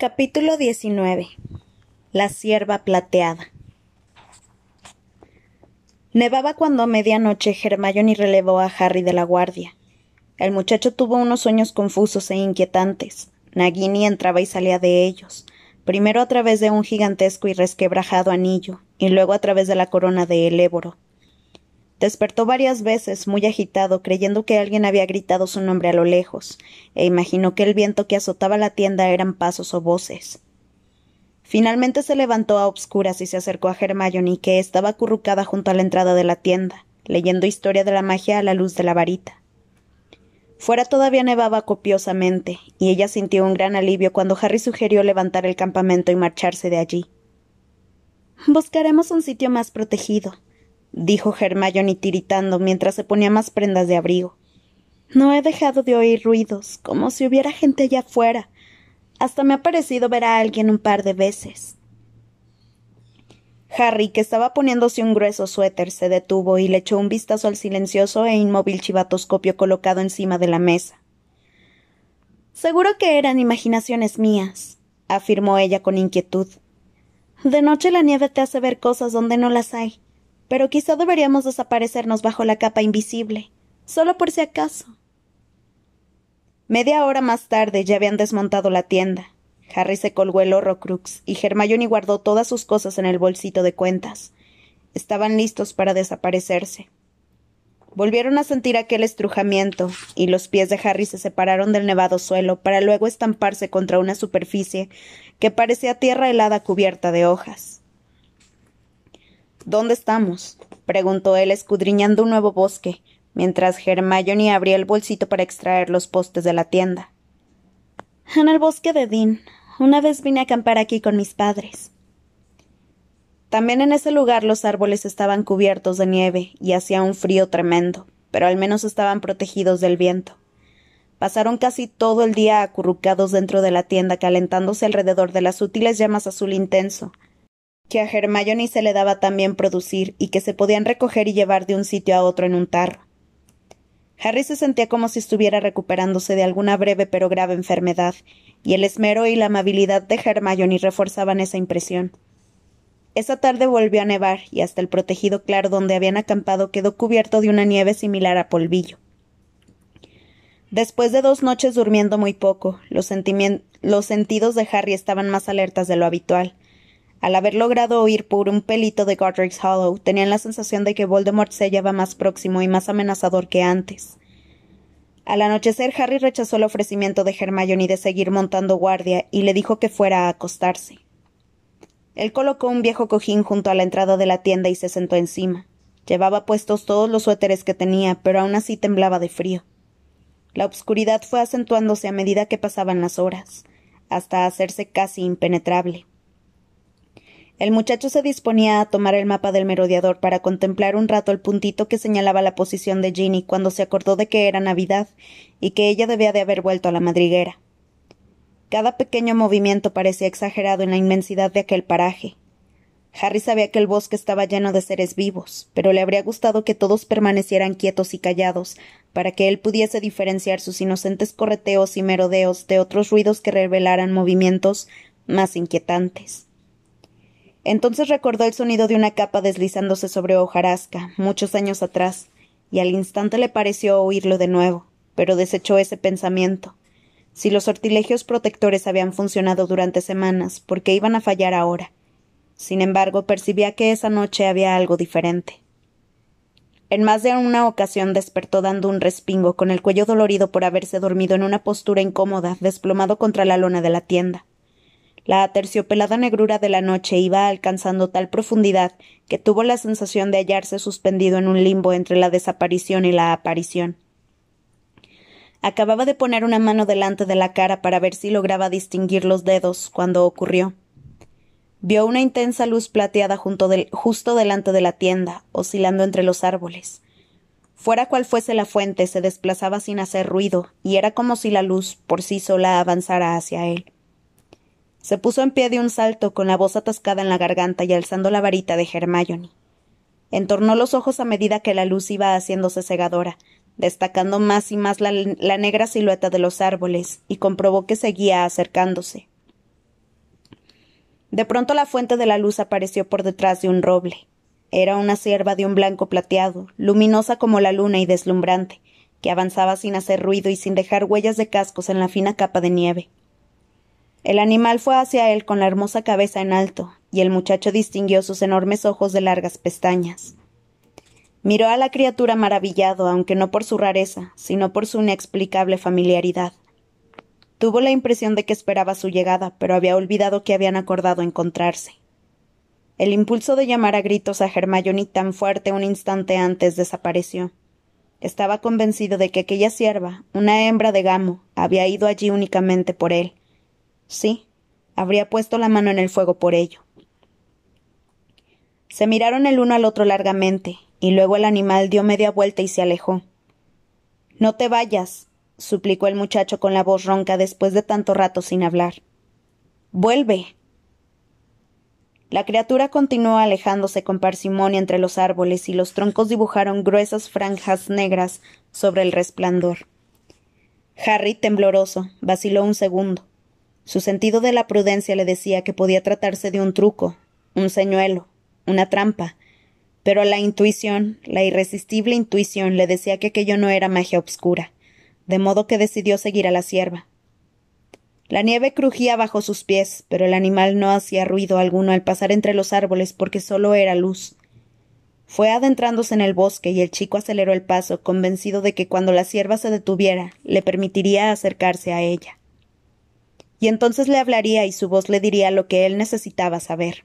Capítulo 19 La cierva plateada Nevaba cuando a medianoche Hermione relevó a Harry de la guardia. El muchacho tuvo unos sueños confusos e inquietantes. Nagini entraba y salía de ellos, primero a través de un gigantesco y resquebrajado anillo, y luego a través de la corona de Eléboro. Despertó varias veces, muy agitado, creyendo que alguien había gritado su nombre a lo lejos, e imaginó que el viento que azotaba la tienda eran pasos o voces. Finalmente se levantó a obscuras y se acercó a Hermione, que estaba acurrucada junto a la entrada de la tienda, leyendo historia de la magia a la luz de la varita. Fuera todavía nevaba copiosamente, y ella sintió un gran alivio cuando Harry sugirió levantar el campamento y marcharse de allí. Buscaremos un sitio más protegido, dijo Hermione tiritando mientras se ponía más prendas de abrigo. No he dejado de oír ruidos, como si hubiera gente allá afuera. Hasta me ha parecido ver a alguien un par de veces. Harry, que estaba poniéndose un grueso suéter, se detuvo y le echó un vistazo al silencioso e inmóvil chivatoscopio colocado encima de la mesa. Seguro que eran imaginaciones mías, afirmó ella con inquietud. De noche la nieve te hace ver cosas donde no las hay pero quizá deberíamos desaparecernos bajo la capa invisible, solo por si acaso. Media hora más tarde ya habían desmontado la tienda. Harry se colgó el horrocrux y Hermione guardó todas sus cosas en el bolsito de cuentas. Estaban listos para desaparecerse. Volvieron a sentir aquel estrujamiento, y los pies de Harry se separaron del nevado suelo para luego estamparse contra una superficie que parecía tierra helada cubierta de hojas. ¿Dónde estamos? preguntó él escudriñando un nuevo bosque, mientras Hermione abría el bolsito para extraer los postes de la tienda. En el bosque de Dean. Una vez vine a acampar aquí con mis padres. También en ese lugar los árboles estaban cubiertos de nieve y hacía un frío tremendo, pero al menos estaban protegidos del viento. Pasaron casi todo el día acurrucados dentro de la tienda calentándose alrededor de las útiles llamas azul intenso, que a Hermione se le daba también producir y que se podían recoger y llevar de un sitio a otro en un tarro. Harry se sentía como si estuviera recuperándose de alguna breve pero grave enfermedad, y el esmero y la amabilidad de Hermione reforzaban esa impresión. Esa tarde volvió a nevar, y hasta el protegido claro donde habían acampado quedó cubierto de una nieve similar a polvillo. Después de dos noches durmiendo muy poco, los, los sentidos de Harry estaban más alertas de lo habitual, al haber logrado oír por un pelito de Godric's Hollow, tenían la sensación de que Voldemort se hallaba más próximo y más amenazador que antes. Al anochecer, Harry rechazó el ofrecimiento de Hermione de seguir montando guardia y le dijo que fuera a acostarse. Él colocó un viejo cojín junto a la entrada de la tienda y se sentó encima. Llevaba puestos todos los suéteres que tenía, pero aún así temblaba de frío. La obscuridad fue acentuándose a medida que pasaban las horas, hasta hacerse casi impenetrable. El muchacho se disponía a tomar el mapa del merodeador para contemplar un rato el puntito que señalaba la posición de Ginny cuando se acordó de que era Navidad y que ella debía de haber vuelto a la madriguera. Cada pequeño movimiento parecía exagerado en la inmensidad de aquel paraje. Harry sabía que el bosque estaba lleno de seres vivos, pero le habría gustado que todos permanecieran quietos y callados, para que él pudiese diferenciar sus inocentes correteos y merodeos de otros ruidos que revelaran movimientos más inquietantes. Entonces recordó el sonido de una capa deslizándose sobre hojarasca, muchos años atrás, y al instante le pareció oírlo de nuevo, pero desechó ese pensamiento. Si los sortilegios protectores habían funcionado durante semanas, ¿por qué iban a fallar ahora? Sin embargo, percibía que esa noche había algo diferente. En más de una ocasión despertó dando un respingo, con el cuello dolorido por haberse dormido en una postura incómoda, desplomado contra la lona de la tienda. La aterciopelada negrura de la noche iba alcanzando tal profundidad que tuvo la sensación de hallarse suspendido en un limbo entre la desaparición y la aparición. Acababa de poner una mano delante de la cara para ver si lograba distinguir los dedos cuando ocurrió. Vio una intensa luz plateada justo delante de la tienda, oscilando entre los árboles. Fuera cual fuese la fuente, se desplazaba sin hacer ruido, y era como si la luz por sí sola avanzara hacia él. Se puso en pie de un salto, con la voz atascada en la garganta y alzando la varita de Hermione. Entornó los ojos a medida que la luz iba haciéndose cegadora, destacando más y más la, la negra silueta de los árboles, y comprobó que seguía acercándose. De pronto la fuente de la luz apareció por detrás de un roble. Era una cierva de un blanco plateado, luminosa como la luna y deslumbrante, que avanzaba sin hacer ruido y sin dejar huellas de cascos en la fina capa de nieve. El animal fue hacia él con la hermosa cabeza en alto, y el muchacho distinguió sus enormes ojos de largas pestañas. Miró a la criatura maravillado, aunque no por su rareza, sino por su inexplicable familiaridad. Tuvo la impresión de que esperaba su llegada, pero había olvidado que habían acordado encontrarse. El impulso de llamar a gritos a Hermione tan fuerte un instante antes desapareció. Estaba convencido de que aquella sierva, una hembra de gamo, había ido allí únicamente por él. Sí, habría puesto la mano en el fuego por ello. Se miraron el uno al otro largamente, y luego el animal dio media vuelta y se alejó. No te vayas, suplicó el muchacho con la voz ronca después de tanto rato sin hablar. Vuelve. La criatura continuó alejándose con parsimonia entre los árboles y los troncos dibujaron gruesas franjas negras sobre el resplandor. Harry, tembloroso, vaciló un segundo. Su sentido de la prudencia le decía que podía tratarse de un truco, un señuelo, una trampa, pero la intuición, la irresistible intuición, le decía que aquello no era magia obscura, de modo que decidió seguir a la sierva. La nieve crujía bajo sus pies, pero el animal no hacía ruido alguno al pasar entre los árboles porque solo era luz. Fue adentrándose en el bosque y el chico aceleró el paso, convencido de que cuando la sierva se detuviera, le permitiría acercarse a ella. Y entonces le hablaría y su voz le diría lo que él necesitaba saber.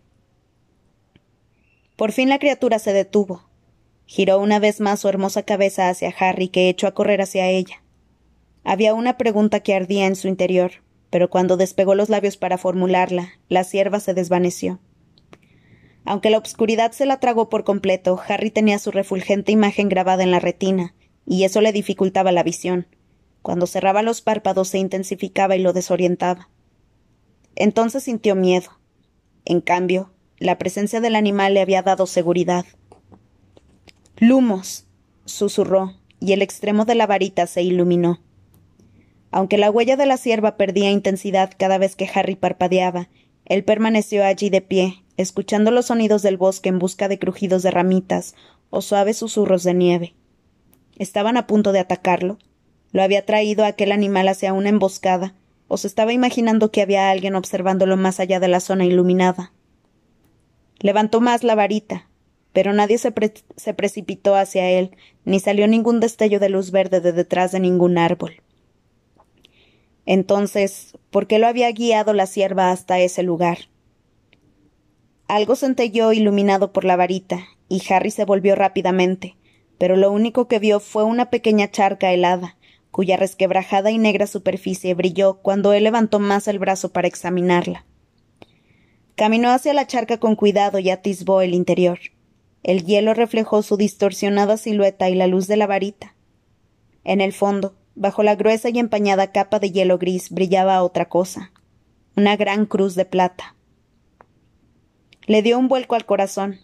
Por fin la criatura se detuvo. Giró una vez más su hermosa cabeza hacia Harry, que echó a correr hacia ella. Había una pregunta que ardía en su interior, pero cuando despegó los labios para formularla, la sierva se desvaneció. Aunque la obscuridad se la tragó por completo, Harry tenía su refulgente imagen grabada en la retina, y eso le dificultaba la visión. Cuando cerraba los párpados se intensificaba y lo desorientaba. Entonces sintió miedo. En cambio, la presencia del animal le había dado seguridad. Lumos. susurró, y el extremo de la varita se iluminó. Aunque la huella de la sierva perdía intensidad cada vez que Harry parpadeaba, él permaneció allí de pie, escuchando los sonidos del bosque en busca de crujidos de ramitas o suaves susurros de nieve. ¿Estaban a punto de atacarlo? ¿Lo había traído aquel animal hacia una emboscada? ¿O se estaba imaginando que había alguien observándolo más allá de la zona iluminada? Levantó más la varita, pero nadie se, precipitó hacia él, ni salió ningún destello de luz verde de detrás de ningún árbol. Entonces, ¿por qué lo había guiado la sierva hasta ese lugar? Algo centelló iluminado por la varita, y Harry se volvió rápidamente, pero lo único que vio fue una pequeña charca helada, cuya resquebrajada y negra superficie brilló cuando él levantó más el brazo para examinarla. Caminó hacia la charca con cuidado y atisbó el interior. El hielo reflejó su distorsionada silueta y la luz de la varita. En el fondo, Bajo la gruesa y empañada capa de hielo gris brillaba otra cosa, una gran cruz de plata. Le dio un vuelco al corazón.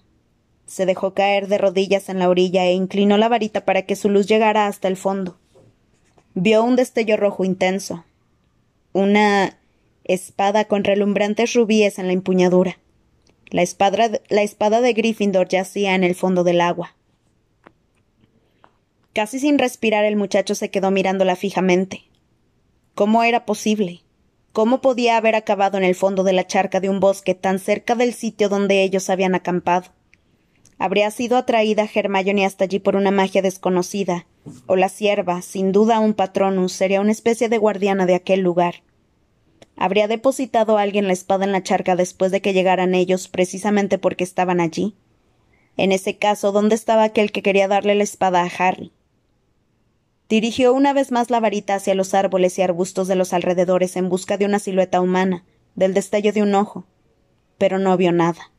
Se dejó caer de rodillas en la orilla e inclinó la varita para que su luz llegara hasta el fondo. Vio un destello rojo intenso, una espada con relumbrantes rubíes en la empuñadura. La espada, la espada de Gryffindor yacía en el fondo del agua. Casi sin respirar el muchacho se quedó mirándola fijamente. ¿Cómo era posible? ¿Cómo podía haber acabado en el fondo de la charca de un bosque tan cerca del sitio donde ellos habían acampado? Habría sido atraída Hermione hasta allí por una magia desconocida, o la sierva, sin duda un patronus, sería una especie de guardiana de aquel lugar. ¿Habría depositado alguien la espada en la charca después de que llegaran ellos precisamente porque estaban allí? En ese caso, ¿dónde estaba aquel que quería darle la espada a Harry? Dirigió una vez más la varita hacia los árboles y arbustos de los alrededores en busca de una silueta humana, del destello de un ojo, pero no vio nada.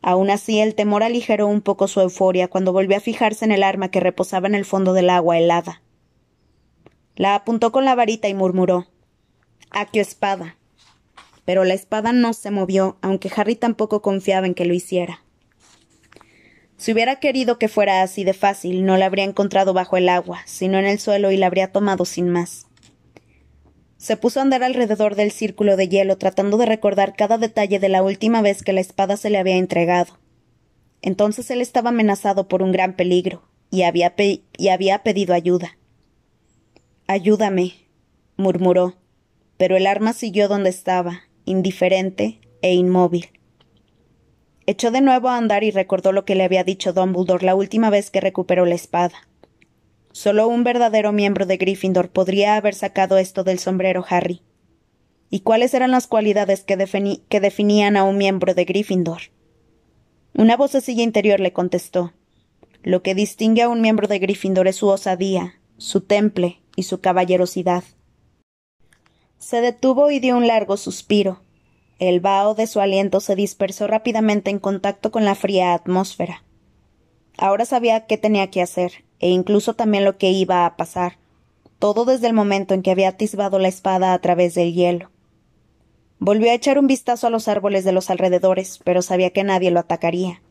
Aun así, el temor aligeró un poco su euforia cuando volvió a fijarse en el arma que reposaba en el fondo del agua helada. La apuntó con la varita y murmuró Aquio espada. Pero la espada no se movió, aunque Harry tampoco confiaba en que lo hiciera. Si hubiera querido que fuera así de fácil, no la habría encontrado bajo el agua, sino en el suelo y la habría tomado sin más. Se puso a andar alrededor del círculo de hielo tratando de recordar cada detalle de la última vez que la espada se le había entregado. Entonces él estaba amenazado por un gran peligro y había, y había pedido ayuda. Ayúdame, murmuró, pero el arma siguió donde estaba, indiferente e inmóvil. Echó de nuevo a andar y recordó lo que le había dicho Dumbledore la última vez que recuperó la espada. Solo un verdadero miembro de Gryffindor podría haber sacado esto del sombrero Harry. ¿Y cuáles eran las cualidades que, definían a un miembro de Gryffindor? Una vocecilla interior le contestó. Lo que distingue a un miembro de Gryffindor es su osadía, su temple y su caballerosidad. Se detuvo y dio un largo suspiro. El vaho de su aliento se dispersó rápidamente en contacto con la fría atmósfera. Ahora sabía qué tenía que hacer, e incluso también lo que iba a pasar, todo desde el momento en que había atisbado la espada a través del hielo. Volvió a echar un vistazo a los árboles de los alrededores, pero sabía que nadie lo atacaría.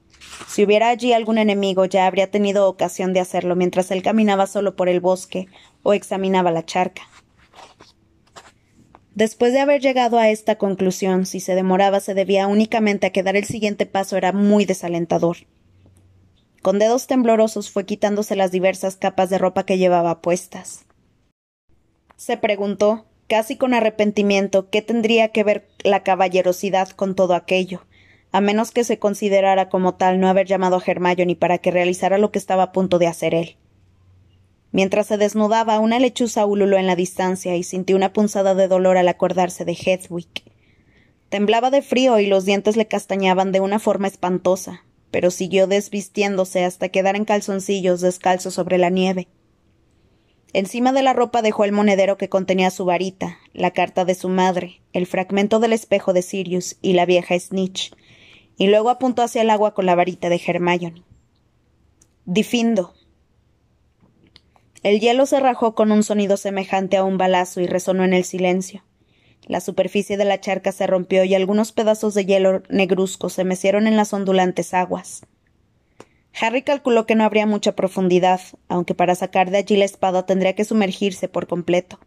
Si hubiera allí algún enemigo ya habría tenido ocasión de hacerlo mientras él caminaba solo por el bosque o examinaba la charca. Después de haber llegado a esta conclusión, si se demoraba se debía únicamente a que dar el siguiente paso era muy desalentador. Con dedos temblorosos fue quitándose las diversas capas de ropa que llevaba puestas. Se preguntó, casi con arrepentimiento, qué tendría que ver la caballerosidad con todo aquello, a menos que se considerara como tal no haber llamado a ni para que realizara lo que estaba a punto de hacer él. Mientras se desnudaba, una lechuza ululó en la distancia y sintió una punzada de dolor al acordarse de Hedwig. Temblaba de frío y los dientes le castañaban de una forma espantosa, pero siguió desvistiéndose hasta quedar en calzoncillos descalzo sobre la nieve. Encima de la ropa dejó el monedero que contenía su varita, la carta de su madre, el fragmento del espejo de Sirius y la vieja Snitch, y luego apuntó hacia el agua con la varita de Hermione. Difindo. El hielo se rajó con un sonido semejante a un balazo y resonó en el silencio. La superficie de la charca se rompió y algunos pedazos de hielo negruzco se mecieron en las ondulantes aguas. Harry calculó que no habría mucha profundidad, aunque para sacar de allí la espada tendría que sumergirse por completo.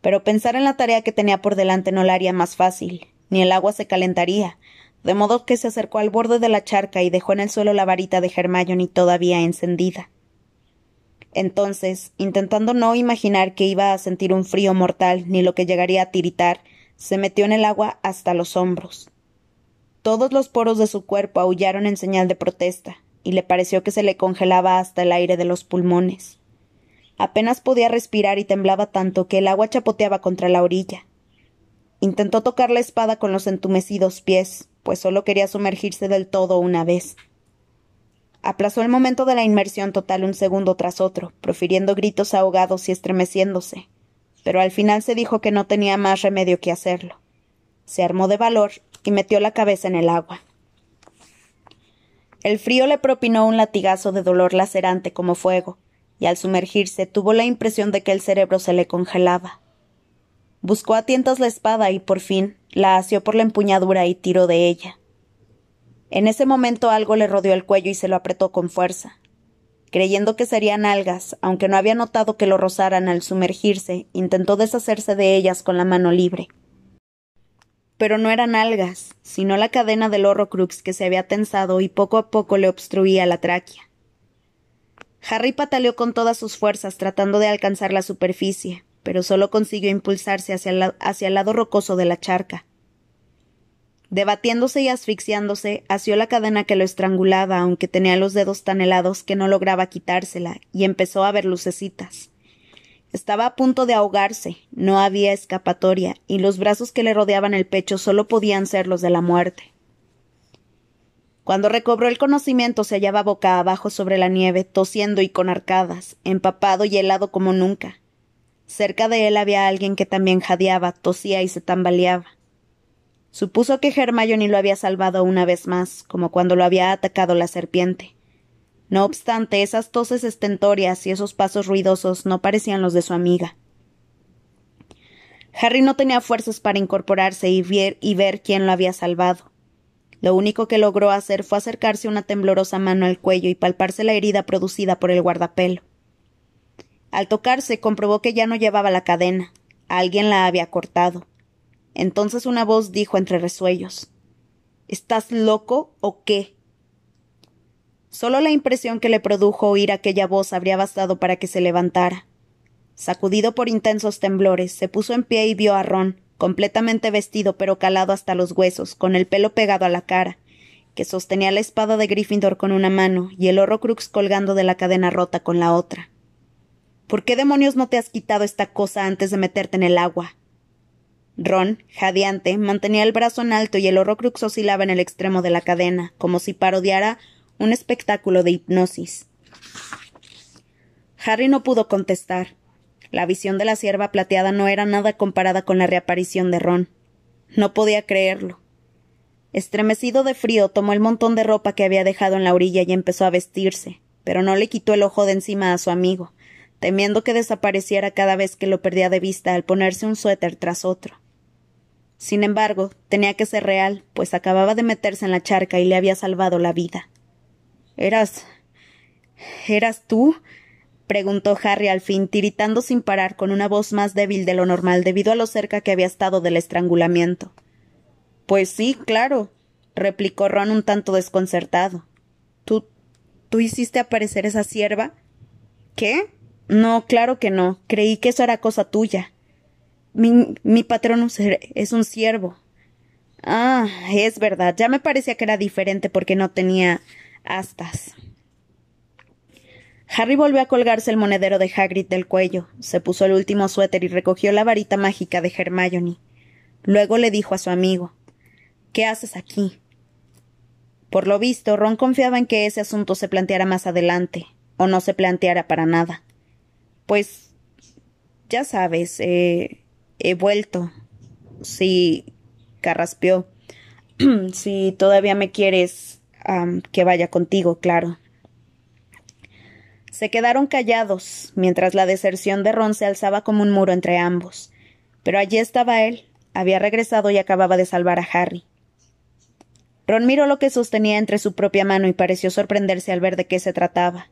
Pero pensar en la tarea que tenía por delante no la haría más fácil, ni el agua se calentaría, de modo que se acercó al borde de la charca y dejó en el suelo la varita de Hermione todavía encendida. Entonces, intentando no imaginar que iba a sentir un frío mortal ni lo que llegaría a tiritar, se metió en el agua hasta los hombros. Todos los poros de su cuerpo aullaron en señal de protesta, y le pareció que se le congelaba hasta el aire de los pulmones. Apenas podía respirar y temblaba tanto que el agua chapoteaba contra la orilla. Intentó tocar la espada con los entumecidos pies, pues solo quería sumergirse del todo una vez. Aplazó el momento de la inmersión total un segundo tras otro, profiriendo gritos ahogados y estremeciéndose. Pero al final se dijo que no tenía más remedio que hacerlo. Se armó de valor y metió la cabeza en el agua. El frío le propinó un latigazo de dolor lacerante como fuego, y al sumergirse tuvo la impresión de que el cerebro se le congelaba. Buscó a tientas la espada y por fin la asió por la empuñadura y tiró de ella. En ese momento algo le rodeó el cuello y se lo apretó con fuerza. Creyendo que serían algas, aunque no había notado que lo rozaran al sumergirse, intentó deshacerse de ellas con la mano libre. Pero no eran algas, sino la cadena del horrocrux que se había tensado y poco a poco le obstruía la tráquea. Harry pataleó con todas sus fuerzas tratando de alcanzar la superficie, pero solo consiguió impulsarse hacia, hacia el lado rocoso de la charca. Debatiéndose y asfixiándose, asió la cadena que lo estrangulaba, aunque tenía los dedos tan helados que no lograba quitársela, y empezó a ver lucecitas. Estaba a punto de ahogarse, no había escapatoria, y los brazos que le rodeaban el pecho solo podían ser los de la muerte. Cuando recobró el conocimiento se hallaba boca abajo sobre la nieve, tosiendo y con arcadas, empapado y helado como nunca. Cerca de él había alguien que también jadeaba, tosía y se tambaleaba. Supuso que Hermione lo había salvado una vez más, como cuando lo había atacado la serpiente. No obstante, esas toses estentorias y esos pasos ruidosos no parecían los de su amiga. Harry no tenía fuerzas para incorporarse y ver, y ver quién lo había salvado. Lo único que logró hacer fue acercarse una temblorosa mano al cuello y palparse la herida producida por el guardapelo. Al tocarse comprobó que ya no llevaba la cadena, Alguien la había cortado. Entonces una voz dijo entre resuellos ¿Estás loco o qué? Solo la impresión que le produjo oír aquella voz habría bastado para que se levantara. Sacudido por intensos temblores, se puso en pie y vio a Ron, completamente vestido pero calado hasta los huesos, con el pelo pegado a la cara, que sostenía la espada de Gryffindor con una mano y el Horrocrux colgando de la cadena rota con la otra. ¿Por qué demonios no te has quitado esta cosa antes de meterte en el agua? Ron, jadeante, mantenía el brazo en alto y el Horrocrux oscilaba en el extremo de la cadena, como si parodiara un espectáculo de hipnosis. Harry no pudo contestar. La visión de la sierva plateada no era nada comparada con la reaparición de Ron. No podía creerlo. Estremecido de frío, tomó el montón de ropa que había dejado en la orilla y empezó a vestirse, pero no le quitó el ojo de encima a su amigo, temiendo que desapareciera cada vez que lo perdía de vista al ponerse un suéter tras otro. Sin embargo, tenía que ser real, pues acababa de meterse en la charca y le había salvado la vida. ¿Eras. ¿Eras tú? preguntó Harry al fin, tiritando sin parar con una voz más débil de lo normal debido a lo cerca que había estado del estrangulamiento. Pues sí, claro, replicó Ron un tanto desconcertado. ¿Tú. ¿Tú hiciste aparecer esa sierva? ¿Qué? No, claro que no. Creí que eso era cosa tuya. Mi, mi patrón es un siervo. Ah, es verdad. Ya me parecía que era diferente porque no tenía astas. Harry volvió a colgarse el monedero de Hagrid del cuello, se puso el último suéter y recogió la varita mágica de Hermione. Luego le dijo a su amigo ¿Qué haces aquí? Por lo visto, Ron confiaba en que ese asunto se planteara más adelante, o no se planteara para nada. Pues. ya sabes, eh, he vuelto. Sí, carraspeó. si todavía me quieres que vaya contigo, claro. Se quedaron callados, mientras la deserción de Ron se alzaba como un muro entre ambos. Pero allí estaba él. Había regresado y acababa de salvar a Harry. Ron miró lo que sostenía entre su propia mano y pareció sorprenderse al ver de qué se trataba.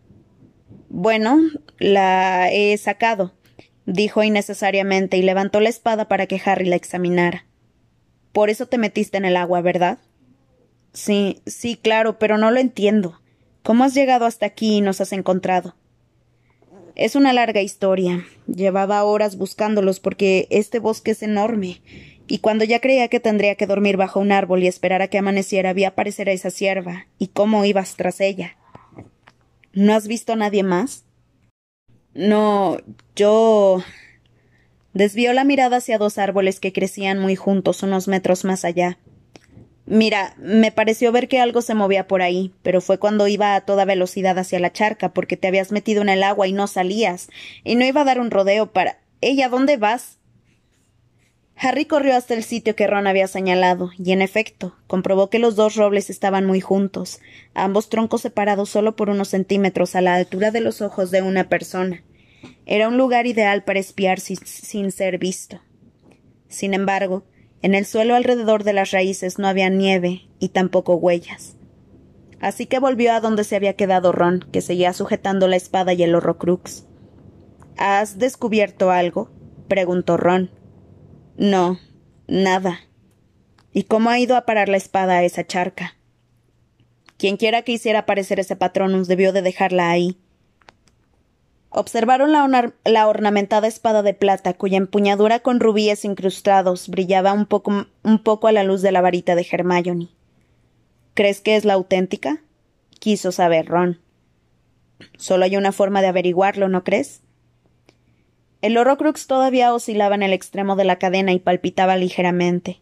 Bueno, la he sacado, dijo innecesariamente y levantó la espada para que Harry la examinara. Por eso te metiste en el agua, ¿verdad? Sí, sí, claro, pero no lo entiendo. ¿Cómo has llegado hasta aquí y nos has encontrado? Es una larga historia. Llevaba horas buscándolos porque este bosque es enorme y cuando ya creía que tendría que dormir bajo un árbol y esperar a que amaneciera, vi aparecer a esa sierva, y cómo ibas tras ella. ¿No has visto a nadie más? No, yo. Desvió la mirada hacia dos árboles que crecían muy juntos unos metros más allá. Mira, me pareció ver que algo se movía por ahí, pero fue cuando iba a toda velocidad hacia la charca, porque te habías metido en el agua y no salías, y no iba a dar un rodeo para. Ella, ¿dónde vas? Harry corrió hasta el sitio que Ron había señalado, y en efecto, comprobó que los dos robles estaban muy juntos, ambos troncos separados solo por unos centímetros a la altura de los ojos de una persona. Era un lugar ideal para espiar sin ser visto. Sin embargo, en el suelo alrededor de las raíces no había nieve y tampoco huellas. Así que volvió a donde se había quedado Ron, que seguía sujetando la espada y el horrocrux. ¿Has descubierto algo? preguntó Ron. No, nada. ¿Y cómo ha ido a parar la espada a esa charca? Quienquiera que hiciera aparecer ese patronus debió de dejarla ahí. Observaron la, ornamentada espada de plata, cuya empuñadura con rubíes incrustados brillaba un poco, un poco a la luz de la varita de Hermione. ¿Crees que es la auténtica? quiso saber Ron. Solo hay una forma de averiguarlo, ¿no crees? El Horrocrux todavía oscilaba en el extremo de la cadena y palpitaba ligeramente.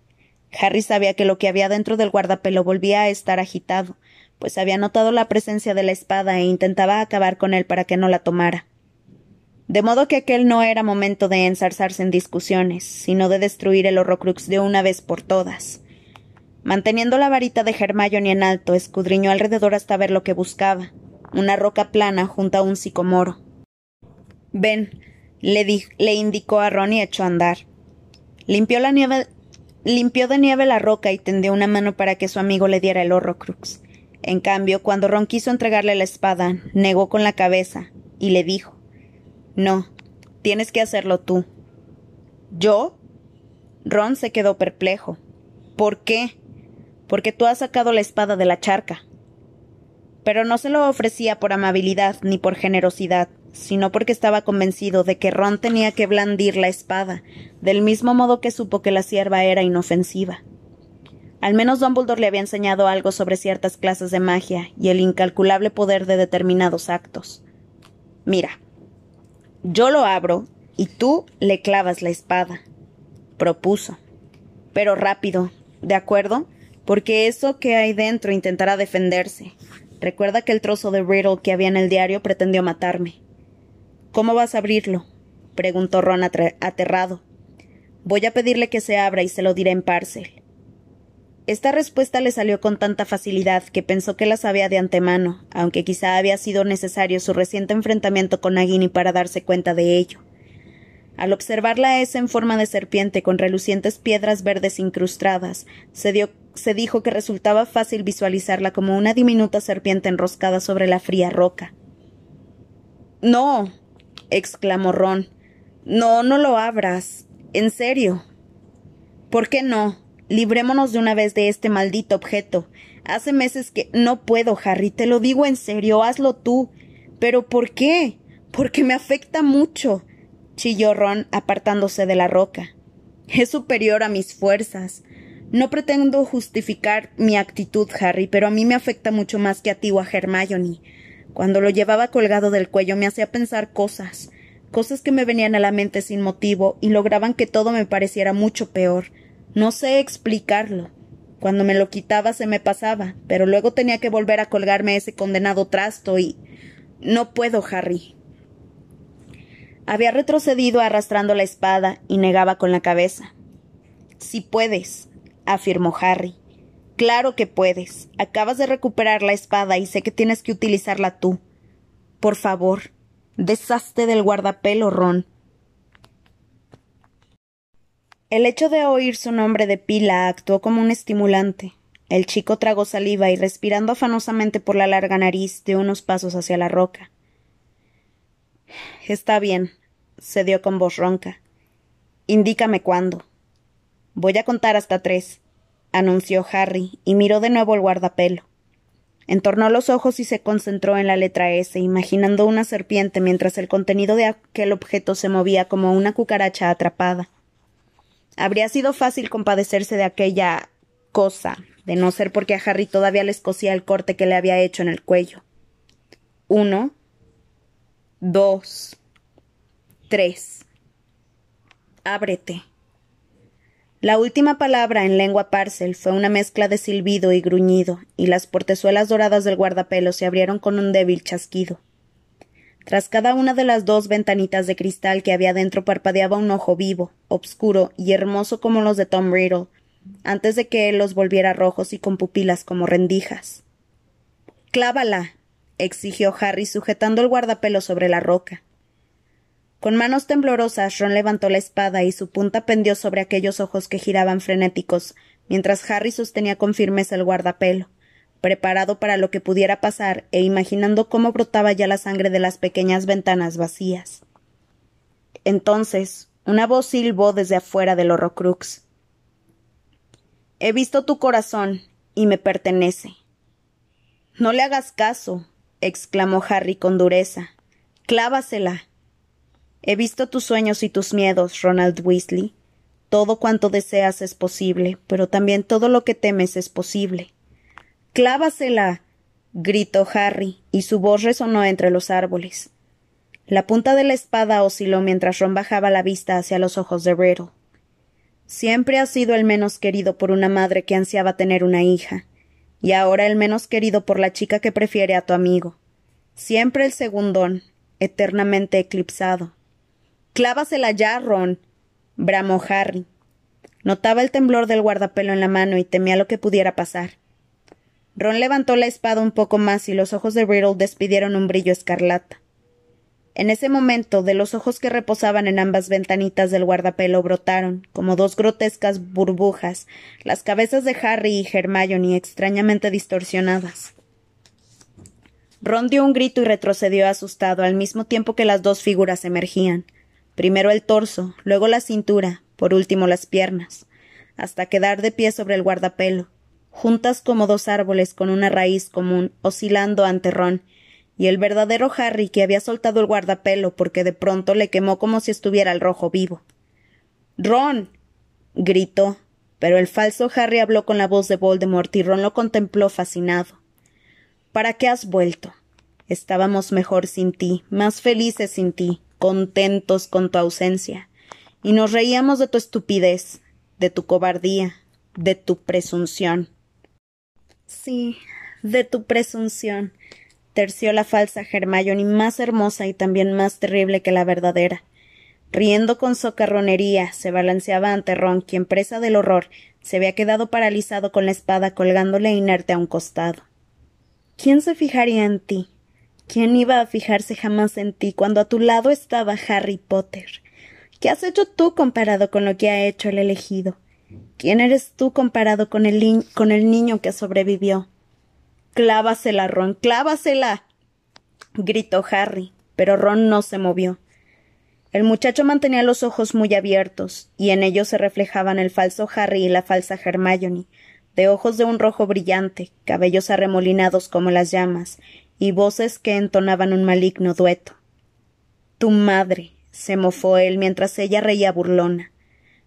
Harry sabía que lo que había dentro del guardapelo volvía a estar agitado, pues había notado la presencia de la espada e intentaba acabar con él para que no la tomara. De modo que aquel no era momento de ensarzarse en discusiones, sino de destruir el Horrocrux de una vez por todas. Manteniendo la varita de Hermione en alto, escudriñó alrededor hasta ver lo que buscaba, una roca plana junto a un sicomoro. Ven, le, indicó a Ron y echó a andar. Limpió la nieve, limpió de nieve la roca y tendió una mano para que su amigo le diera el horrocrux. En cambio, cuando Ron quiso entregarle la espada, negó con la cabeza y le dijo No, tienes que hacerlo tú. ¿Yo? Ron se quedó perplejo. ¿Por qué? Porque tú has sacado la espada de la charca. Pero no se lo ofrecía por amabilidad ni por generosidad, sino porque estaba convencido de que Ron tenía que blandir la espada, del mismo modo que supo que la sierva era inofensiva. Al menos Dumbledore le había enseñado algo sobre ciertas clases de magia y el incalculable poder de determinados actos. Mira, yo lo abro y tú le clavas la espada, propuso. Pero rápido, ¿de acuerdo? Porque eso que hay dentro intentará defenderse. Recuerda que el trozo de Riddle que había en el diario pretendió matarme. ¿Cómo vas a abrirlo? preguntó Ron aterrado. Voy a pedirle que se abra y se lo diré en Parcel. Esta respuesta le salió con tanta facilidad que pensó que la sabía de antemano, aunque quizá había sido necesario su reciente enfrentamiento con Nagini para darse cuenta de ello. Al observarla esa en forma de serpiente con relucientes piedras verdes incrustadas, se, se dijo que resultaba fácil visualizarla como una diminuta serpiente enroscada sobre la fría roca. No. Exclamó Ron. No, no lo abras. En serio. ¿Por qué no? Librémonos de una vez de este maldito objeto. Hace meses que no puedo, Harry, te lo digo en serio, hazlo tú. Pero ¿por qué? Porque me afecta mucho, chilló Ron apartándose de la roca. Es superior a mis fuerzas. No pretendo justificar mi actitud, Harry, pero a mí me afecta mucho más que a ti o a Hermione. Cuando lo llevaba colgado del cuello me hacía pensar cosas, cosas que me venían a la mente sin motivo y lograban que todo me pareciera mucho peor. No sé explicarlo. Cuando me lo quitaba se me pasaba, pero luego tenía que volver a colgarme ese condenado trasto y. No puedo, Harry. Había retrocedido arrastrando la espada y negaba con la cabeza. Si puedes, afirmó Harry. Claro que puedes. Acabas de recuperar la espada y sé que tienes que utilizarla tú. Por favor, deshazte del guardapelo, Ron. El hecho de oír su nombre de pila actuó como un estimulante. El chico tragó saliva y respirando afanosamente por la larga nariz dio unos pasos hacia la roca. Está bien, se dio con voz ronca. Indícame cuándo. Voy a contar hasta tres, anunció Harry, y miró de nuevo el guardapelo. Entornó los ojos y se concentró en la letra S, imaginando una serpiente mientras el contenido de aquel objeto se movía como una cucaracha atrapada. Habría sido fácil compadecerse de aquella cosa, de no ser porque a Harry todavía le escocía el corte que le había hecho en el cuello. Uno, dos, tres. Ábrete. La última palabra en lengua parcel fue una mezcla de silbido y gruñido, y las portezuelas doradas del guardapelo se abrieron con un débil chasquido. Tras cada una de las dos ventanitas de cristal que había dentro parpadeaba un ojo vivo, obscuro y hermoso como los de Tom Riddle, antes de que él los volviera rojos y con pupilas como rendijas. Clávala. exigió Harry sujetando el guardapelo sobre la roca. Con manos temblorosas Ron levantó la espada y su punta pendió sobre aquellos ojos que giraban frenéticos, mientras Harry sostenía con firmeza el guardapelo preparado para lo que pudiera pasar e imaginando cómo brotaba ya la sangre de las pequeñas ventanas vacías. Entonces, una voz silbó desde afuera del Horrocrux. He visto tu corazón y me pertenece. No le hagas caso, exclamó Harry con dureza. Clávasela. He visto tus sueños y tus miedos, Ronald Weasley. Todo cuanto deseas es posible, pero también todo lo que temes es posible. Clávasela. gritó Harry, y su voz resonó entre los árboles. La punta de la espada osciló mientras Ron bajaba la vista hacia los ojos de Riddle. Siempre ha sido el menos querido por una madre que ansiaba tener una hija, y ahora el menos querido por la chica que prefiere a tu amigo. Siempre el segundón, eternamente eclipsado. Clávasela ya, Ron. bramó Harry. Notaba el temblor del guardapelo en la mano y temía lo que pudiera pasar. Ron levantó la espada un poco más y los ojos de Riddle despidieron un brillo escarlata. En ese momento, de los ojos que reposaban en ambas ventanitas del guardapelo brotaron, como dos grotescas burbujas, las cabezas de Harry y Hermione extrañamente distorsionadas. Ron dio un grito y retrocedió asustado al mismo tiempo que las dos figuras emergían, primero el torso, luego la cintura, por último las piernas, hasta quedar de pie sobre el guardapelo, juntas como dos árboles con una raíz común, oscilando ante Ron, y el verdadero Harry que había soltado el guardapelo porque de pronto le quemó como si estuviera el rojo vivo. Ron. gritó, pero el falso Harry habló con la voz de Voldemort y Ron lo contempló fascinado. ¿Para qué has vuelto? Estábamos mejor sin ti, más felices sin ti, contentos con tu ausencia, y nos reíamos de tu estupidez, de tu cobardía, de tu presunción. Sí, de tu presunción, terció la falsa Hermione más hermosa y también más terrible que la verdadera. Riendo con socarronería, se balanceaba ante Ron, quien, presa del horror, se había quedado paralizado con la espada colgándole inerte a un costado. ¿Quién se fijaría en ti? ¿Quién iba a fijarse jamás en ti cuando a tu lado estaba Harry Potter? ¿Qué has hecho tú comparado con lo que ha hecho el elegido? ¿Quién eres tú comparado con el, con el niño que sobrevivió? Clávasela, Ron, clávasela. gritó Harry, pero Ron no se movió. El muchacho mantenía los ojos muy abiertos, y en ellos se reflejaban el falso Harry y la falsa Hermione, de ojos de un rojo brillante, cabellos arremolinados como las llamas, y voces que entonaban un maligno dueto. Tu madre, se mofó él mientras ella reía burlona.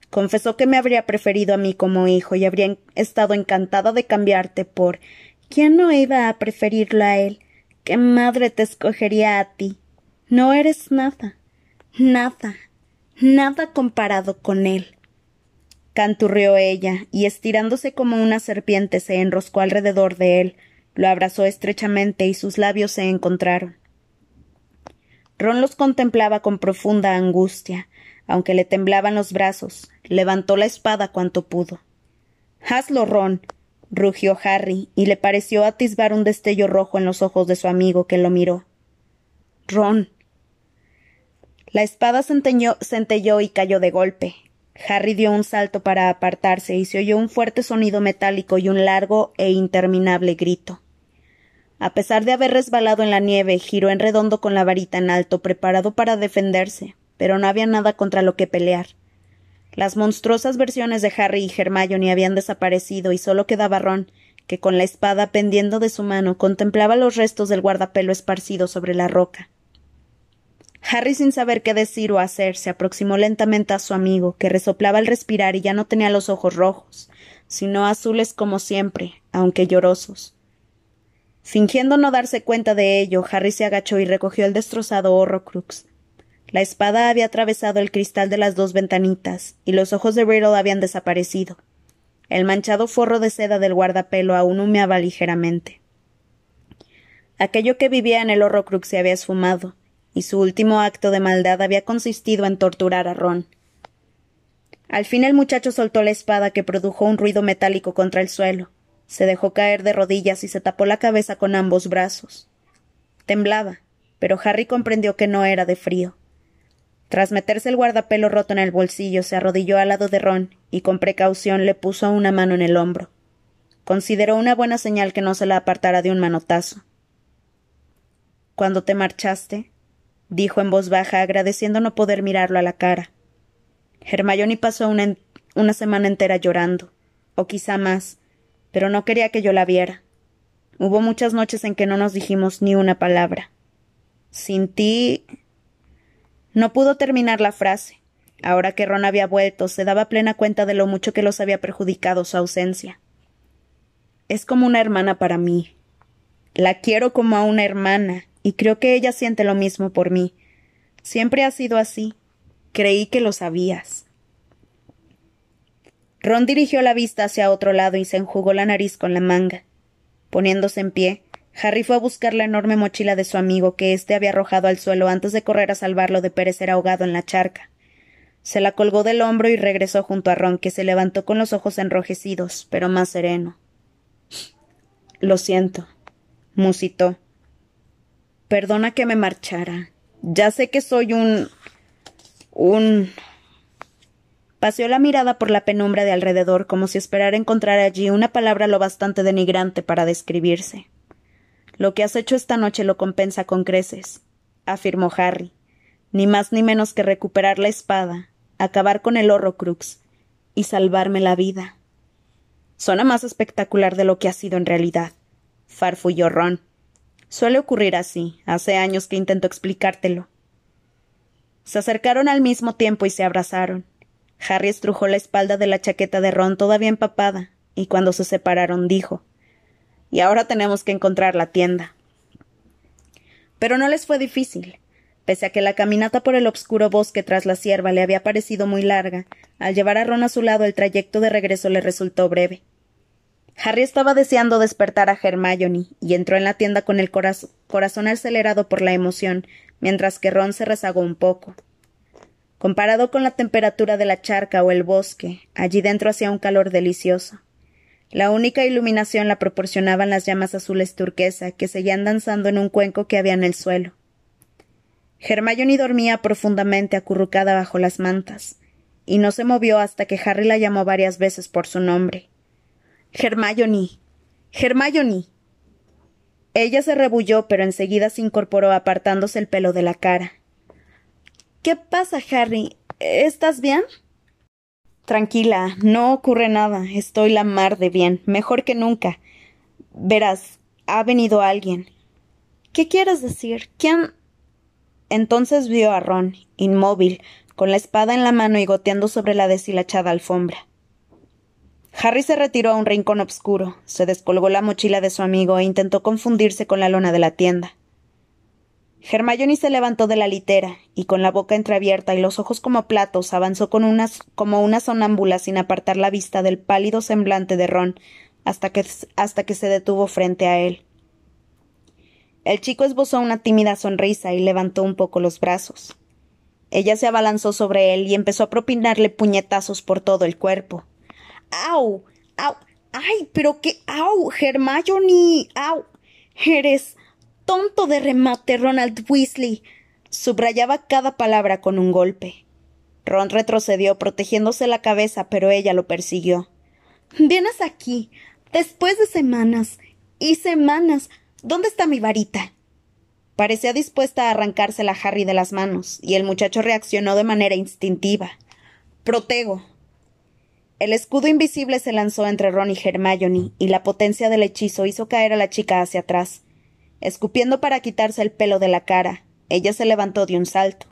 Confesó que me habría preferido a mí como hijo y habría estado encantada de cambiarte por ¿Quién no iba a preferirlo a él? ¿Qué madre te escogería a ti? No eres nada, nada, nada comparado con él. Canturrió ella, y estirándose como una serpiente se enroscó alrededor de él, lo abrazó estrechamente y sus labios se encontraron. Ron los contemplaba con profunda angustia, aunque le temblaban los brazos, levantó la espada cuanto pudo. Hazlo, Ron, rugió Harry, y le pareció atisbar un destello rojo en los ojos de su amigo, que lo miró. Ron. La espada centelló y cayó de golpe. Harry dio un salto para apartarse y se oyó un fuerte sonido metálico y un largo e interminable grito. A pesar de haber resbalado en la nieve, giró en redondo con la varita en alto, preparado para defenderse, pero no había nada contra lo que pelear. Las monstruosas versiones de Harry y Hermione habían desaparecido y solo quedaba Ron, que con la espada pendiendo de su mano contemplaba los restos del guardapelo esparcido sobre la roca. Harry, sin saber qué decir o hacer, se aproximó lentamente a su amigo, que resoplaba al respirar y ya no tenía los ojos rojos, sino azules como siempre, aunque llorosos. Fingiendo no darse cuenta de ello, Harry se agachó y recogió el destrozado Horrocrux. La espada había atravesado el cristal de las dos ventanitas, y los ojos de Riddle habían desaparecido. El manchado forro de seda del guardapelo aún humeaba ligeramente. Aquello que vivía en el Horrocrux se había esfumado, y su último acto de maldad había consistido en torturar a Ron. Al fin el muchacho soltó la espada que produjo un ruido metálico contra el suelo, se dejó caer de rodillas y se tapó la cabeza con ambos brazos. Temblaba, pero Harry comprendió que no era de frío. Tras meterse el guardapelo roto en el bolsillo, se arrodilló al lado de Ron y con precaución le puso una mano en el hombro. Consideró una buena señal que no se la apartara de un manotazo. Cuando te marchaste, dijo en voz baja, agradeciendo no poder mirarlo a la cara. Hermione pasó una, una semana entera llorando, o quizá más, pero no quería que yo la viera. Hubo muchas noches en que no nos dijimos ni una palabra. Sin ti no pudo terminar la frase. Ahora que Ron había vuelto, se daba plena cuenta de lo mucho que los había perjudicado su ausencia. Es como una hermana para mí. La quiero como a una hermana, y creo que ella siente lo mismo por mí. Siempre ha sido así. Creí que lo sabías. Ron dirigió la vista hacia otro lado y se enjugó la nariz con la manga. Poniéndose en pie, Harry fue a buscar la enorme mochila de su amigo que éste había arrojado al suelo antes de correr a salvarlo de perecer ahogado en la charca. Se la colgó del hombro y regresó junto a Ron, que se levantó con los ojos enrojecidos, pero más sereno. Lo siento, musitó. Perdona que me marchara. Ya sé que soy un. un. Paseó la mirada por la penumbra de alrededor como si esperara encontrar allí una palabra lo bastante denigrante para describirse. Lo que has hecho esta noche lo compensa con creces, afirmó Harry. ni más ni menos que recuperar la espada, acabar con el Horrocrux y salvarme la vida. Suena más espectacular de lo que ha sido en realidad, farfulló Ron. Suele ocurrir así. Hace años que intento explicártelo. Se acercaron al mismo tiempo y se abrazaron. Harry estrujó la espalda de la chaqueta de Ron todavía empapada, y cuando se separaron dijo Y ahora tenemos que encontrar la tienda. Pero no les fue difícil. Pese a que la caminata por el obscuro bosque tras la sierva le había parecido muy larga, al llevar a Ron a su lado el trayecto de regreso le resultó breve. Harry estaba deseando despertar a Hermione y entró en la tienda con el corazón acelerado por la emoción, mientras que Ron se rezagó un poco. Comparado con la temperatura de la charca o el bosque, allí dentro hacía un calor delicioso. La única iluminación la proporcionaban las llamas azules turquesa que seguían danzando en un cuenco que había en el suelo. Hermione dormía profundamente acurrucada bajo las mantas, y no se movió hasta que Harry la llamó varias veces por su nombre. Hermione. Hermione. Ella se rebulló, pero enseguida se incorporó apartándose el pelo de la cara. ¿Qué pasa, Harry? ¿Estás bien? Tranquila, no ocurre nada. Estoy la mar de bien, mejor que nunca. Verás, ha venido alguien. ¿Qué quieres decir? ¿Quién? Entonces vio a Ron, inmóvil, con la espada en la mano y goteando sobre la deshilachada alfombra. Harry se retiró a un rincón obscuro, se descolgó la mochila de su amigo e intentó confundirse con la lona de la tienda. Hermione se levantó de la litera y con la boca entreabierta y los ojos como platos avanzó como una sonámbula sin apartar la vista del pálido semblante de Ron hasta que, hasta que se detuvo frente a él. El chico esbozó una tímida sonrisa y levantó un poco los brazos. Ella se abalanzó sobre él y empezó a propinarle puñetazos por todo el cuerpo. ¡Au! ¡Au! ¡Ay! pero qué au, Hermione. ¡Au! Eres tonto de remate, Ronald Weasley. Subrayaba cada palabra con un golpe. Ron retrocedió, protegiéndose la cabeza, pero ella lo persiguió. Vienes aquí, después de semanas y semanas. ¿Dónde está mi varita? Parecía dispuesta a arrancársela a Harry de las manos, y el muchacho reaccionó de manera instintiva. Protego, el escudo invisible se lanzó entre Ron y Hermione, y la potencia del hechizo hizo caer a la chica hacia atrás. Escupiendo para quitarse el pelo de la cara, ella se levantó de un salto.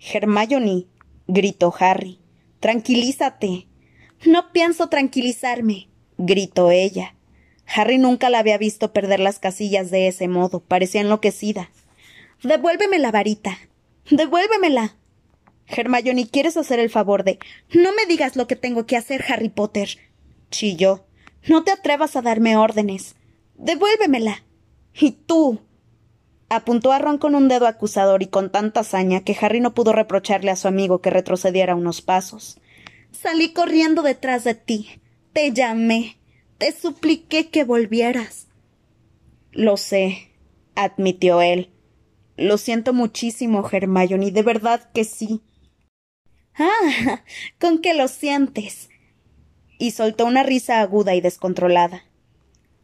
Hermione, gritó Harry. Tranquilízate. No pienso tranquilizarme, gritó ella. Harry nunca la había visto perder las casillas de ese modo, parecía enloquecida. Devuélveme la varita. Devuélvemela. Hermione, ¿quieres hacer el favor de No me digas lo que tengo que hacer, Harry Potter? chilló. No te atrevas a darme órdenes. Devuélvemela. Y tú. apuntó a Ron con un dedo acusador y con tanta hazaña que Harry no pudo reprocharle a su amigo que retrocediera unos pasos. Salí corriendo detrás de ti. Te llamé. Te supliqué que volvieras. Lo sé, admitió él. Lo siento muchísimo, Hermione, de verdad que sí. Ah, con qué lo sientes. Y soltó una risa aguda y descontrolada.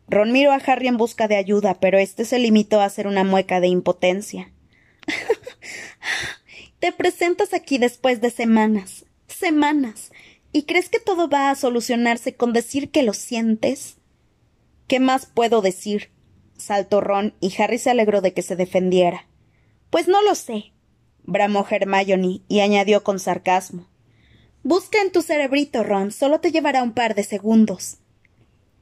Ron miró a Harry en busca de ayuda, pero éste se limitó a hacer una mueca de impotencia. Te presentas aquí después de semanas, semanas, y crees que todo va a solucionarse con decir que lo sientes. ¿Qué más puedo decir? saltó Ron, y Harry se alegró de que se defendiera. Pues no lo sé bramó Hermione y añadió con sarcasmo. Busca en tu cerebrito, Ron. Solo te llevará un par de segundos.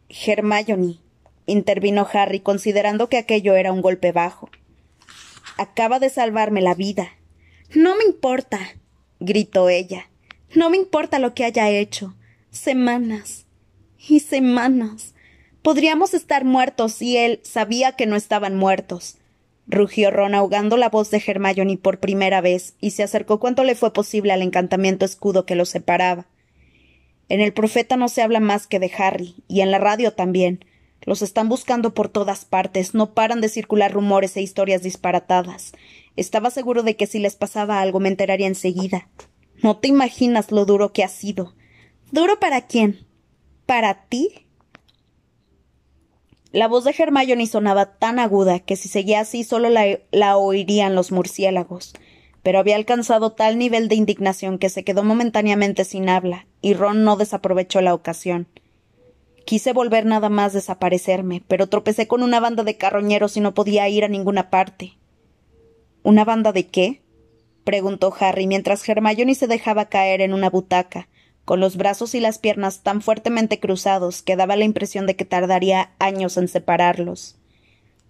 Hermione, intervino Harry, considerando que aquello era un golpe bajo. Acaba de salvarme la vida. No me importa, gritó ella. No me importa lo que haya hecho. Semanas y semanas. Podríamos estar muertos y él sabía que no estaban muertos rugió Ron ahogando la voz de Hermione por primera vez y se acercó cuanto le fue posible al encantamiento escudo que los separaba. En el profeta no se habla más que de Harry, y en la radio también. Los están buscando por todas partes, no paran de circular rumores e historias disparatadas. Estaba seguro de que si les pasaba algo me enteraría enseguida. No te imaginas lo duro que ha sido. ¿Duro para quién? ¿Para ti? La voz de Hermione sonaba tan aguda que si seguía así solo la, oirían los murciélagos. pero había alcanzado tal nivel de indignación que se quedó momentáneamente sin habla, y Ron no desaprovechó la ocasión. Quise volver nada más desaparecerme, pero tropecé con una banda de carroñeros y no podía ir a ninguna parte. ¿Una banda de qué? preguntó Harry mientras Hermione se dejaba caer en una butaca, con los brazos y las piernas tan fuertemente cruzados que daba la impresión de que tardaría años en separarlos.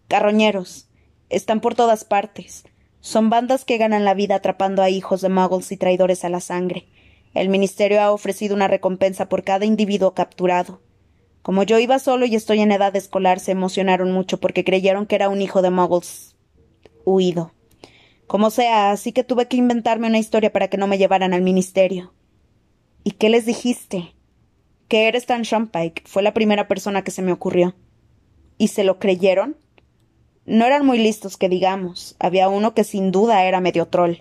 Carroñeros. Están por todas partes. Son bandas que ganan la vida atrapando a hijos de muggles y traidores a la sangre. El Ministerio ha ofrecido una recompensa por cada individuo capturado. Como yo iba solo y estoy en edad escolar, se emocionaron mucho porque creyeron que era un hijo de muggles huido. Como sea, así que tuve que inventarme una historia para que no me llevaran al ministerio. ¿Y qué les dijiste? Que eres tan Shumpike. Fue la primera persona que se me ocurrió. ¿Y se lo creyeron? No eran muy listos, que digamos. Había uno que sin duda era medio troll.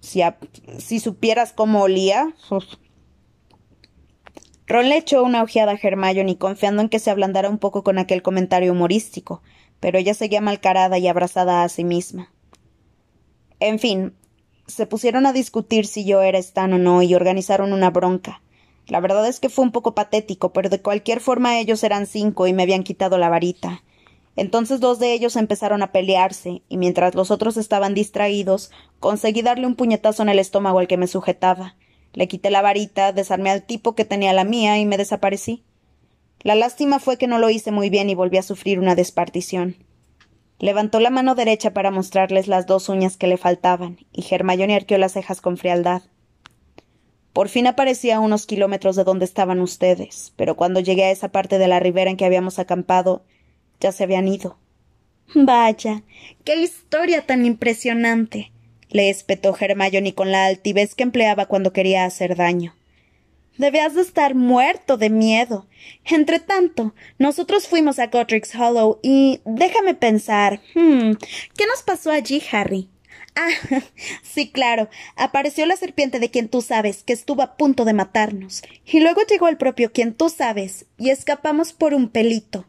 Si, si supieras cómo olía. Ron le echó una ojeada a Hermione confiando en que se ablandara un poco con aquel comentario humorístico, pero ella seguía malcarada y abrazada a sí misma. En fin, se pusieron a discutir si yo era Stan o no y organizaron una bronca. La verdad es que fue un poco patético, pero de cualquier forma ellos eran cinco y me habían quitado la varita. Entonces dos de ellos empezaron a pelearse, y mientras los otros estaban distraídos, conseguí darle un puñetazo en el estómago al que me sujetaba. Le quité la varita, desarmé al tipo que tenía la mía y me desaparecí. La lástima fue que no lo hice muy bien y volví a sufrir una despartición. Levantó la mano derecha para mostrarles las dos uñas que le faltaban, y Hermione arqueó las cejas con frialdad. Por fin aparecí a unos kilómetros de donde estaban ustedes, pero cuando llegué a esa parte de la ribera en que habíamos acampado, ya se habían ido. Vaya, qué historia tan impresionante le espetó Hermione con la altivez que empleaba cuando quería hacer daño. Debías de estar muerto de miedo. Entre tanto, nosotros fuimos a Godric's Hollow y déjame pensar. Hmm, ¿Qué nos pasó allí, Harry? Ah, sí, claro. Apareció la serpiente de quien tú sabes, que estuvo a punto de matarnos. Y luego llegó el propio quien tú sabes, y escapamos por un pelito.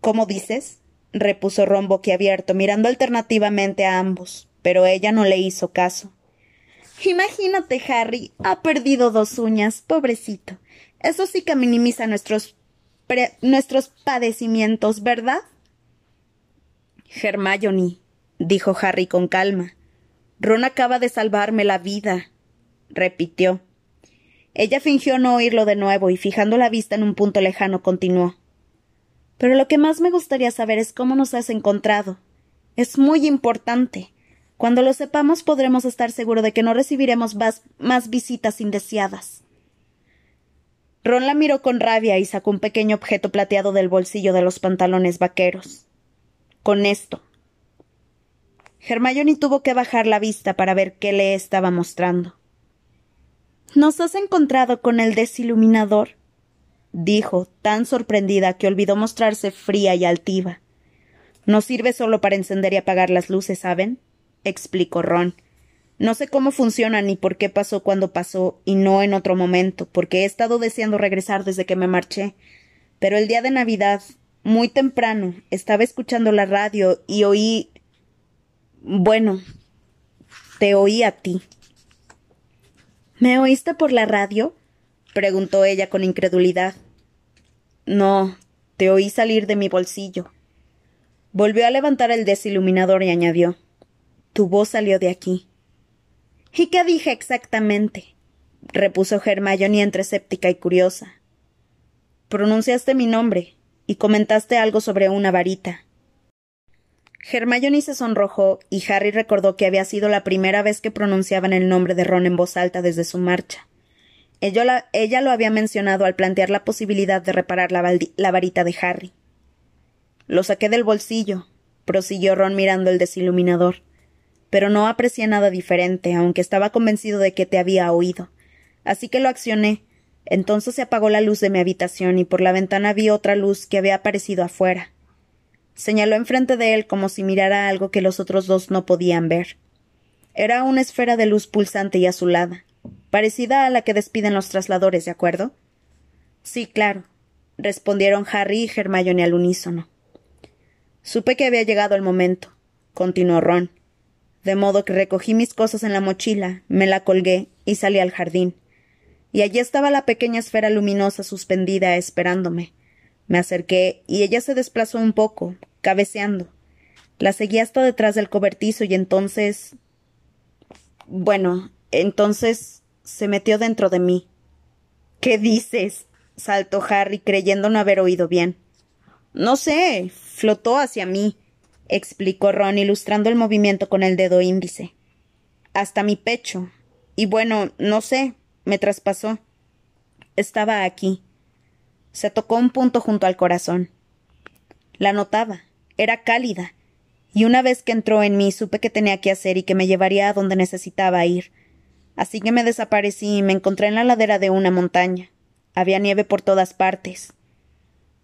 ¿Cómo dices? repuso Ron boquiabierto, mirando alternativamente a ambos pero ella no le hizo caso. Imagínate, Harry, ha perdido dos uñas, pobrecito. Eso sí que minimiza nuestros nuestros padecimientos, ¿verdad? Hermione, dijo Harry con calma. Ron acaba de salvarme la vida, repitió. Ella fingió no oírlo de nuevo y fijando la vista en un punto lejano continuó. Pero lo que más me gustaría saber es cómo nos has encontrado. Es muy importante. Cuando lo sepamos podremos estar seguros de que no recibiremos más, visitas indeseadas. Ron la miró con rabia y sacó un pequeño objeto plateado del bolsillo de los pantalones vaqueros. Con esto. Hermione tuvo que bajar la vista para ver qué le estaba mostrando. ¿Nos has encontrado con el desiluminador? dijo, tan sorprendida que olvidó mostrarse fría y altiva. No sirve solo para encender y apagar las luces, ¿saben? Explicó Ron. No sé cómo funciona ni por qué pasó cuando pasó y no en otro momento, porque he estado deseando regresar desde que me marché. Pero el día de Navidad, muy temprano, estaba escuchando la radio y oí. Bueno, te oí a ti. ¿Me oíste por la radio? preguntó ella con incredulidad. No, te oí salir de mi bolsillo. Volvió a levantar el desiluminador y añadió tu voz salió de aquí. ¿Y qué dije exactamente? repuso Hermione entre escéptica y curiosa. Pronunciaste mi nombre y comentaste algo sobre una varita. Hermione se sonrojó y Harry recordó que había sido la primera vez que pronunciaban el nombre de Ron en voz alta desde su marcha. Ella, ella lo había mencionado al plantear la posibilidad de reparar la varita de Harry. Lo saqué del bolsillo, prosiguió Ron mirando el desiluminador pero no aprecié nada diferente, aunque estaba convencido de que te había oído. Así que lo accioné. Entonces se apagó la luz de mi habitación y por la ventana vi otra luz que había aparecido afuera. Señaló enfrente de él como si mirara algo que los otros dos no podían ver. Era una esfera de luz pulsante y azulada, parecida a la que despiden los trasladores, ¿de acuerdo? Sí, claro, respondieron Harry y Hermione al unísono. Supe que había llegado el momento, continuó Ron. De modo que recogí mis cosas en la mochila, me la colgué y salí al jardín. Y allí estaba la pequeña esfera luminosa suspendida esperándome. Me acerqué y ella se desplazó un poco, cabeceando. La seguí hasta detrás del cobertizo y entonces. Bueno, entonces se metió dentro de mí. ¿Qué dices? saltó Harry, creyendo no haber oído bien. No sé, flotó hacia mí, explicó Ron, ilustrando el movimiento con el dedo índice. Hasta mi pecho. Y bueno, no sé, me traspasó. Estaba aquí. Se tocó un punto junto al corazón. La notaba. Era cálida. Y una vez que entró en mí supe que tenía que hacer y que me llevaría a donde necesitaba ir. Así que me desaparecí y me encontré en la ladera de una montaña. Había nieve por todas partes.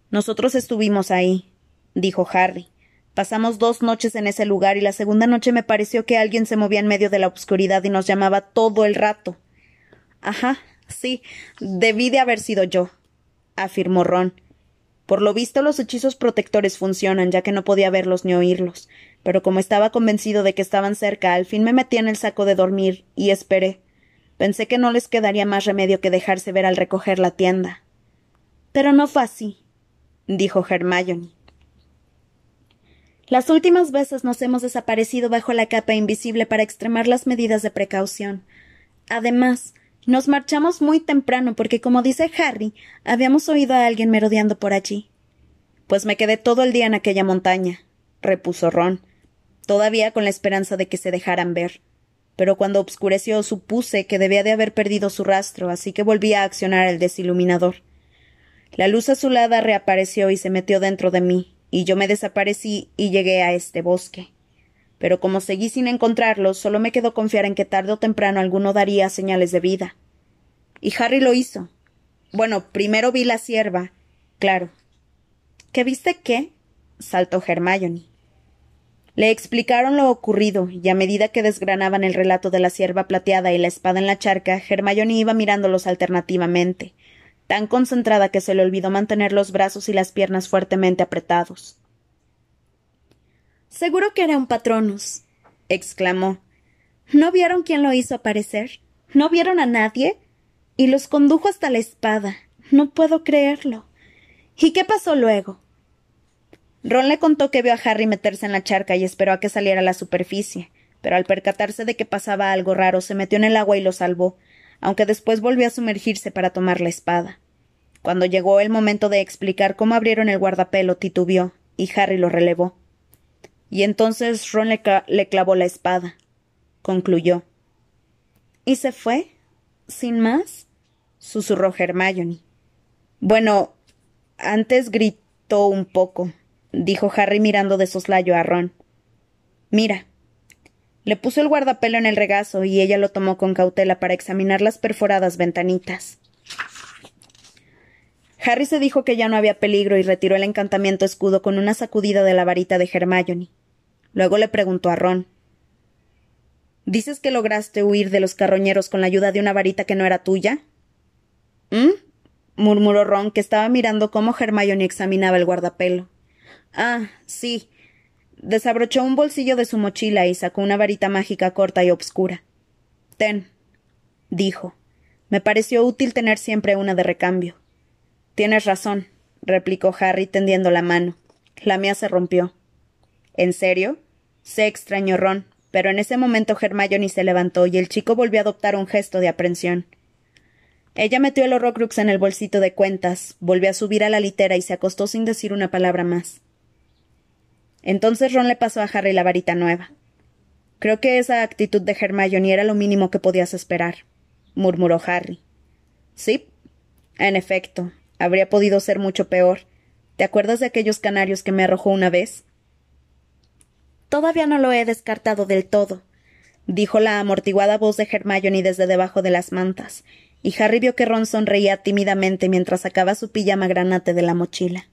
Nosotros estuvimos ahí, dijo Harry. Pasamos dos noches en ese lugar y la segunda noche me pareció que alguien se movía en medio de la oscuridad y nos llamaba todo el rato. Ajá, sí, debí de haber sido yo, afirmó Ron. Por lo visto los hechizos protectores funcionan, ya que no podía verlos ni oírlos, pero como estaba convencido de que estaban cerca, al fin me metí en el saco de dormir y esperé. Pensé que no les quedaría más remedio que dejarse ver al recoger la tienda. Pero no fue así, dijo Hermione. Las últimas veces nos hemos desaparecido bajo la capa invisible para extremar las medidas de precaución. Además, nos marchamos muy temprano porque, como dice Harry, habíamos oído a alguien merodeando por allí. Pues me quedé todo el día en aquella montaña, repuso Ron, todavía con la esperanza de que se dejaran ver pero cuando obscureció supuse que debía de haber perdido su rastro, así que volví a accionar el desiluminador. La luz azulada reapareció y se metió dentro de mí, y yo me desaparecí y llegué a este bosque. Pero como seguí sin encontrarlo, solo me quedó confiar en que tarde o temprano alguno daría señales de vida. Y Harry lo hizo. Bueno, primero vi la sierva. Claro. ¿Qué viste qué? saltó Hermione. Le explicaron lo ocurrido, y a medida que desgranaban el relato de la sierva plateada y la espada en la charca, Hermione iba mirándolos alternativamente, tan concentrada que se le olvidó mantener los brazos y las piernas fuertemente apretados. Seguro que era un patronus, exclamó. ¿No vieron quién lo hizo aparecer? ¿No vieron a nadie? Y los condujo hasta la espada. No puedo creerlo. ¿Y qué pasó luego? Ron le contó que vio a Harry meterse en la charca y esperó a que saliera a la superficie, pero al percatarse de que pasaba algo raro se metió en el agua y lo salvó, aunque después volvió a sumergirse para tomar la espada. Cuando llegó el momento de explicar cómo abrieron el guardapelo, titubeó, y Harry lo relevó. Y entonces Ron le, le clavó la espada. Concluyó. ¿Y se fue? ¿Sin más? susurró Hermione. Bueno, antes gritó un poco, dijo Harry mirando de soslayo a Ron. Mira. Le puso el guardapelo en el regazo y ella lo tomó con cautela para examinar las perforadas ventanitas. Harry se dijo que ya no había peligro y retiró el encantamiento escudo con una sacudida de la varita de Hermione. Luego le preguntó a Ron. ¿Dices que lograste huir de los carroñeros con la ayuda de una varita que no era tuya? ¿Mm? murmuró Ron, que estaba mirando cómo Hermione examinaba el guardapelo. Ah, sí. Desabrochó un bolsillo de su mochila y sacó una varita mágica corta y obscura. Ten, dijo. Me pareció útil tener siempre una de recambio. Tienes razón, replicó Harry tendiendo la mano. La mía se rompió. ¿En serio? Se extrañó Ron, pero en ese momento Hermione se levantó y el chico volvió a adoptar un gesto de aprensión. Ella metió el horrocrux en el bolsito de cuentas, volvió a subir a la litera y se acostó sin decir una palabra más. Entonces Ron le pasó a Harry la varita nueva. Creo que esa actitud de Hermione era lo mínimo que podías esperar, murmuró Harry. Sí, en efecto, habría podido ser mucho peor. ¿Te acuerdas de aquellos canarios que me arrojó una vez? Todavía no lo he descartado del todo, dijo la amortiguada voz de Hermione desde debajo de las mantas, y Harry vio que Ron sonreía tímidamente mientras sacaba su pijama granate de la mochila.